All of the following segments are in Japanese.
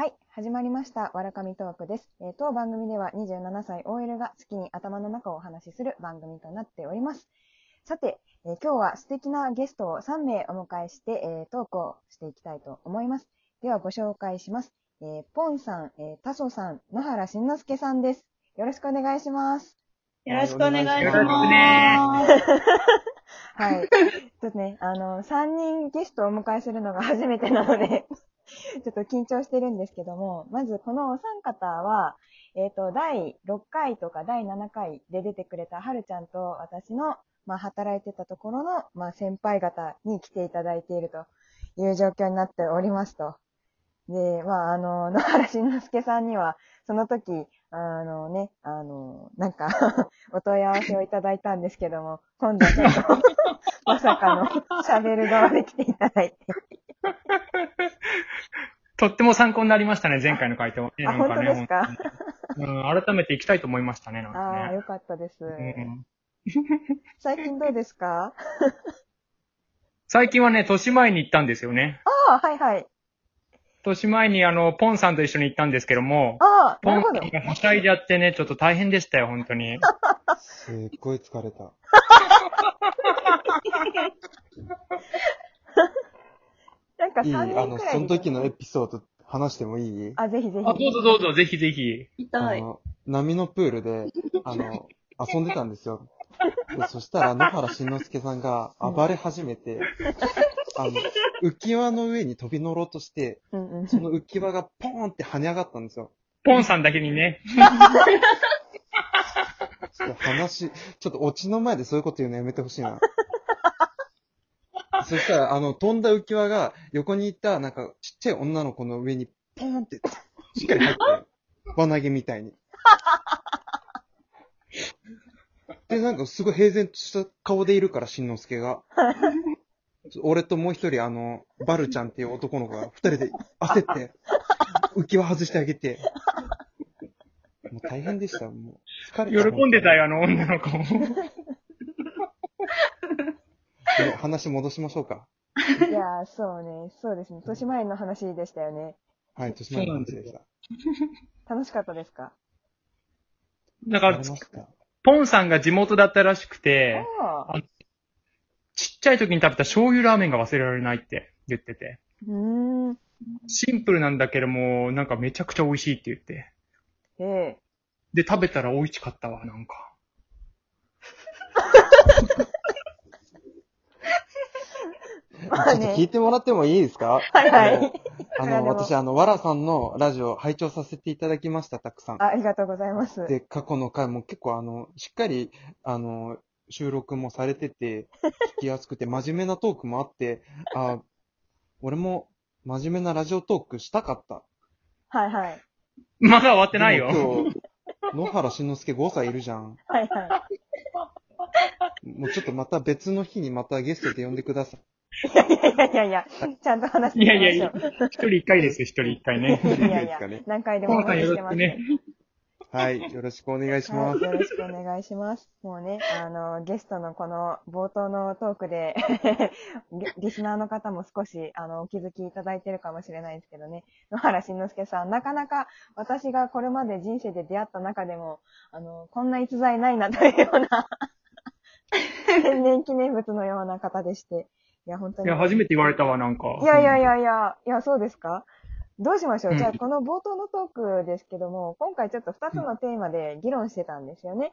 はい、始まりました。わらかみトークです。えー当番組では27歳 OL が好きに頭の中をお話しする番組となっております。さて、えー今日は素敵なゲストを3名お迎えして、えートークをしていきたいと思います。ではご紹介します。えーポンさん、えータソさん、野原しんのすけさんです。よろしくお願いします。よろしくお願いします。よろしくねはい。ちょっとね、あの、3人ゲストをお迎えするのが初めてなので、ちょっと緊張してるんですけども、まずこのお三方は、えっ、と、第6回とか第7回で出てくれたはるちゃんと私の、まあ、働いてたところの、まあ、先輩方に来ていただいているという状況になっておりますと。で、まあ、あの、野原しんのすけさんには、その時、あのね、あの、なんか、お問い合わせをいただいたんですけども、今度はちょっと、まさかの喋る側で来ていただいて。とっても参考になりましたね、前回の回答。あ、なん本当ですか？うん、改めて行きたいと思いましたね、なんああ、かね。よかったです。うん最近どうですか？最近はね、年前に行ったんですよね。ああ、はいはい。年前にあの、ポンさんと一緒に行ったんですけども、ああ、ポンなるほど。さんがはしゃいじゃってね、ちょっと大変でしたよ、本当に。すっごい疲れた。かいい3あの、年くらいその時のエピソード話してもいい？あ、ぜひぜひ。あ、どうぞどうぞ、ぜひぜひ。あの、波のプールで、あの、遊んでたんですよ。でそしたら、野原しんのすけさんが暴れ始めて、あの、浮き輪の上に飛び乗ろうとして、うんうん。その浮き輪がポーンって跳ね上がったんですよ。ポンさんだけにね。ちょっと話、ちょっとオチの前でそういうこと言うのやめてほしいな。そしたら、あの、飛んだ浮き輪が横にいた、なんか、ちっちゃい女の子の上に、ポーンって、しっかり入って、輪投げみたいに。で、なんか、すごい平然とした顔でいるから、しんのすけが。俺ともう一人、あの、バルちゃんっていう男の子が、二人で焦って、浮き輪外してあげて。もう大変でした、もう。疲れた。喜んでたよ、あの女の子。で話戻しましょうか。いやー、そうね。そうですね。年前の話でしたよね。はい、年前の話でした。楽しかったですか？だからあり、ました。ポンさんが地元だったらしくて、ああ。ちっちゃい時に食べた醤油ラーメンが忘れられないって言ってて。うーん。シンプルなんだけども、なんかめちゃくちゃ美味しいって言って。ええ。で、食べたら美味しかったわ、なんか。まあちょっと聞いね。てもらってもいいですか？はいはい。あの、私、あの、わらさんのラジオ拝聴させていただきました、たくさん。あありがとうございます。で、過去の回も結構、あの、しっかり、あの、収録もされてて、聞きやすくて、真面目なトークもあって、あ、俺も真面目なラジオトークしたかった。はいはい。まだ終わってないよ。今日、野原しんのすけ5歳いるじゃん。はいはもうちょっとまた別の日にまたゲストで呼んでください。い。いやいやいやいや、ちゃんと話していやいやいみましょや、一人一回ですよ、一人一回ね。う。いやいや何回でもおポンさんよろ話ししてますね。はい、よろしくお願いしまはい、す。よろしくお願いします。もうね、あの、ゲストのこの冒頭のトークでリ、リスナーの方も少し、あの、お気づきいただいてるかもしれないですけどね、野原しんのすけさん、なかなか私がこれまで人生で出会った中でも、あの、こんな逸材ないなというような、天然記念物のような方でして、いや、本当に。いや、初めて言われたわ、なんか。いやいやいやいや、いや、そうですか？どうしましょう、うんじゃあ、この冒頭のトークですけども、今回ちょっと2つのテーマで議論してたんですよね。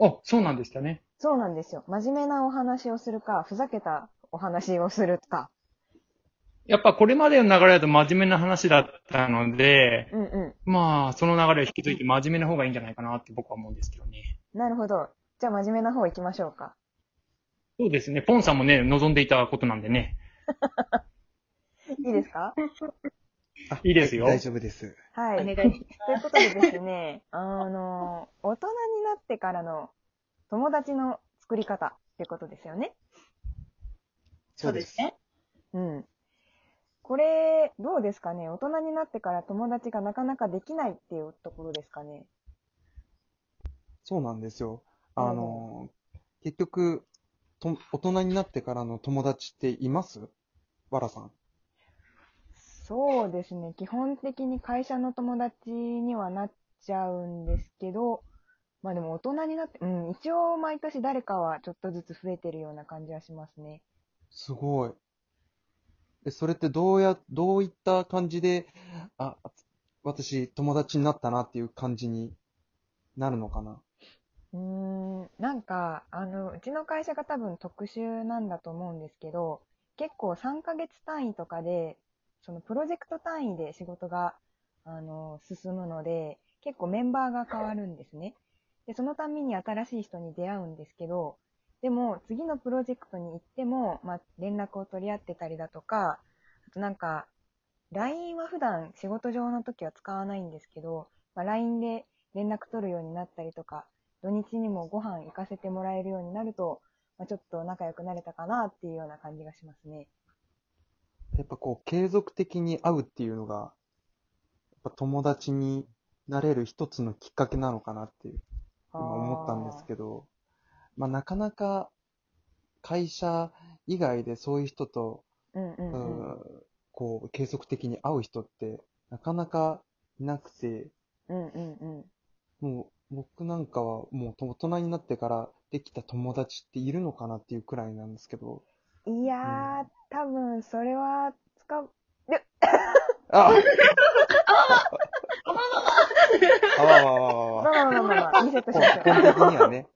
あ、そうなんでしたね。そうなんですよ。真面目なお話をするか、ふざけたお話をするか。やっぱこれまでの流れだと真面目な話だったので、うんうまあ、その流れを引き継いで真面目な方がいいんじゃないかなって僕は思うんですけどね。ん。なるほど。じゃあ、真面目な方行きましょうか。そうですね。ポンさんもね、望んでいたことなんでね。いいですか？あいいですよ大丈夫です。はい。お願いします。ということでですね、あの、大人になってからの友達の作り方ってことですよね。そうですね。うん。これ、どうですかね？大人になってから友達がなかなかできないっていうところですかね？そうなんですよ。あの、結局、と大人になってからの友達っています？わらさん。そうですね。基本的に会社の友達にはなっちゃうんですけど、まあでも大人になって、うん、一応毎年誰かはちょっとずつ増えてるような感じはしますね。すごい。え、それってどうや、どういった感じで、あ、私友達になったなっていう感じになるのかな？うーん、なんか、あの、うちの会社が多分特殊なんだと思うんですけど、結構3ヶ月単位とかで、そのプロジェクト単位で仕事が、あの、進むので、結構メンバーが変わるんですね。で、そのために新しい人に出会うんですけど、でも次のプロジェクトに行っても、まあ、連絡を取り合ってたりだとか、あとなんか、LINE は普段仕事上の時は使わないんですけど、まあ、LINE で連絡取るようになったりとか、土日にもご飯行かせてもらえるようになると、まあ、ちょっと仲良くなれたかなっていうような感じがしますね。やっぱこう、継続的に会うっていうのが、やっぱ友達になれる一つのきっかけなのかなっていう、今思ったんですけど、まあなかなか会社以外でそういう人と、ど。うんうんうん。うんこう、継続的に会う人って、なかなかいなくて、うんうん僕なんかはもう大人になってからできた友達っているのかなっていうくらいなんですけど。いやー、多分それは使う、ああわわわわわまあまあまあまあまあ、リセットしましょう。根本的にはね。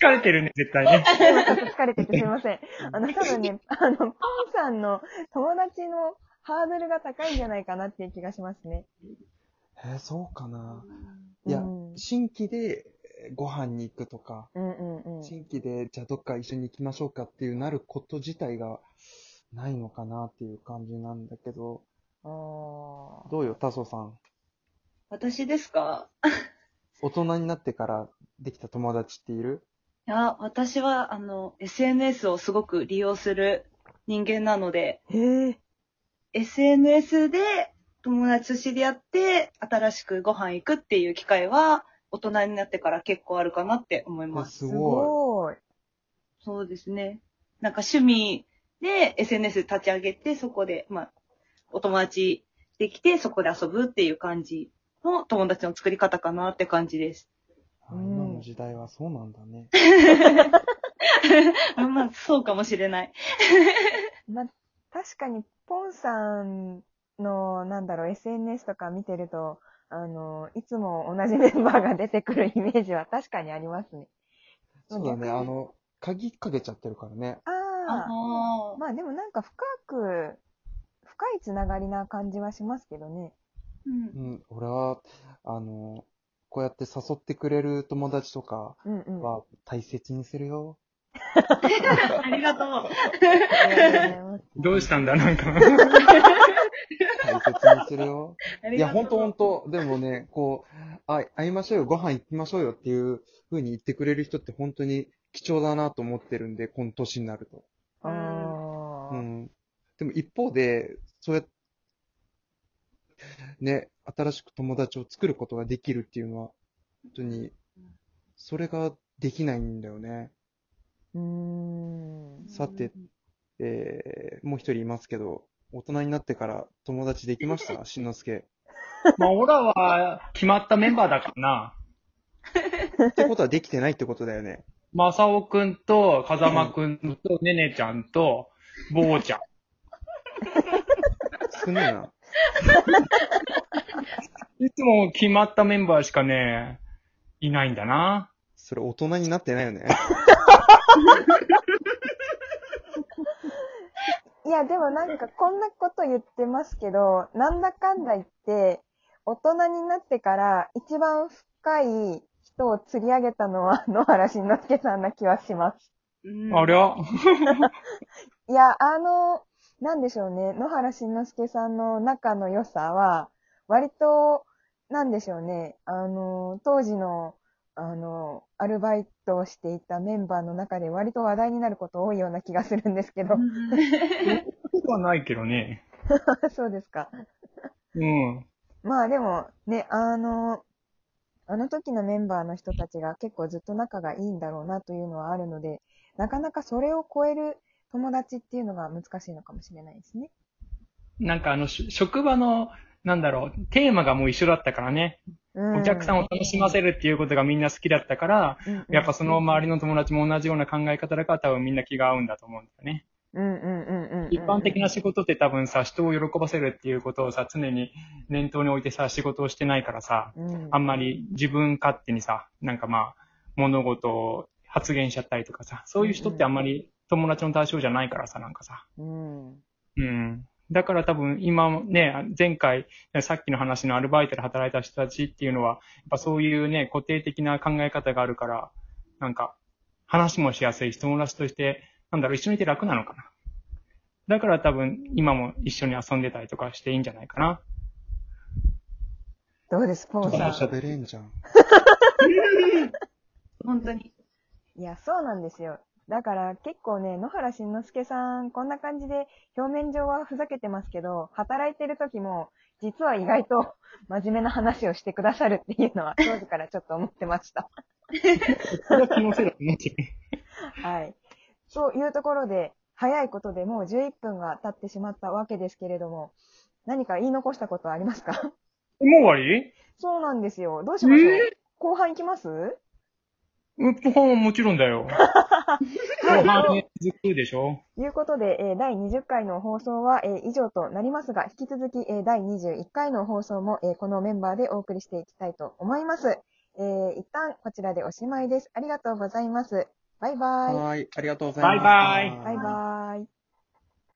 疲れてるね、絶対ね。疲れててすいません。あの、多分ね、あの、ポンさんの友達のハードルが高いんじゃないかなっていう気がしますね。えーそうかな。いやうん、新規でご飯に行くとか、うんうんうん。新規でじゃあどっか一緒に行きましょうかっていうなること自体がないのかなっていう感じなんだけど、あーどうよ、タソさん？私ですか？大人になってからできた友達っている？いや、私は、あの、SNS をすごく利用する人間なので、へえ。SNS で友達と知り合って、新しくご飯行くっていう機会は、大人になってから結構あるかなって思います。すすごごい。そうですね。なんか趣味で SNS 立ち上げて、そこで、まあ、お友達できて、そこで遊ぶっていう感じの友達の作り方かなって感じです。い。あ今の時代はそうなんだね。まあ、そうかもしれない。ま、確かに、ポンさんの、なんだろう、SNS とか見てると、あの、いつも同じメンバーが出てくるイメージは 確かにありますね。そうだね、あの、鍵かけちゃってるからね。ああ。あまあでもなんか深く、深いつながりな感じはしますけどね。うんうん、俺は、あの、こうやって誘ってくれる友達とかうんうん。は大切にするよ。ありがとう。ありがとうどうしたんだ、なんか。大切にするよ。いや、ほんとほんと、でもね、こう、あ、会いましょうよ、ご飯行きましょうよっていう風に言ってくれる人って本当に貴重だなと思ってるんで、この年になると。あーうん。でも一方で、そうやって、ね、新しく友達を作ることができるっていうのは、本当に、それができないんだよね。うーん。さて、えー、もう一人いますけど、大人になってから友達できました？しんのすけ。まあ、オラは決まったメンバーだからな。ってことはできてないってことだよね。まさおくんと、風間くんと、ねねちゃんと、ぼうちゃん。少ねえな。いつも決まったメンバーしかね、いないんだな。それ大人になってないよね。いや、でもなんかこんなこと言ってますけど、なんだかんだ言って、大人になってから一番深い人を釣り上げたのは野原しんのすけさんな気はします。うん。ありゃ。いや、あの、なんでしょうね、野原しんのすけさんの仲の良さは、割と、なんでしょうね、あの、当時の、あの、アルバイトをしていたメンバーの中で割と話題になること多いような気がするんですけどう、んはないけどね。そうですか。うん。まあでもね、あの、あの時のメンバーの人たちが結構ずっと仲がいいんだろうなというのはあるので、なかなかそれを超える友達っていうのが難しいのかもしれないですね。なんかあの、し職場の、なんだろう、テーマがもう一緒だったからね。うんお客さんを楽しませるっていうことがみんな好きだったから、うんうんやっぱその周りの友達も同じような考え方だから多分みんな気が合うんだと思うんだよね。うんうんうんうんうん。一般的な仕事って多分さ、人を喜ばせるっていうことをさ、常に念頭に置いてさ、仕事をしてないからさ、うん、あんまり自分勝手にさ、なんかまあ、物事を発言しちゃったりとかさ、そういう人ってあんまり友達の対象じゃないからさ、なんかさ。うん。うん。だから多分今もね、前回、さっきの話のアルバイトで働いた人たちっていうのは、やっぱそういうね、固定的な考え方があるから、なんか、話もしやすいし、友達として、なんだろう、一緒にいて楽なのかな。だから多分今も一緒に遊んでたりとかしていいんじゃないかな。どうです、ポンさん？喋れんじゃん。本当に。いや、そうなんですよ。だから結構ね、野原しんのすけさん、こんな感じで表面上はふざけてますけど、働いてる時も、実は意外と真面目な話をしてくださるっていうのは、当時からちょっと思ってました。それは気のせいだと思ってる。はい。というところで、早いことでもう11分が経ってしまったわけですけれども、何か言い残したことはありますか？もう終わり？そうなんですよ。どうしましょう、え後半行きます？うん、後半はもちろんだよ。後半ね、続くでしょ？ということで、えー第20回の放送は、えー以上となりますが、引き続き、えー第21回の放送も、えーこのメンバーでお送りしていきたいと思います。えー一旦こちらでおしまいです。ありがとうございます。バイバイ。はい、ありがとうございます。バイバイバイバイ。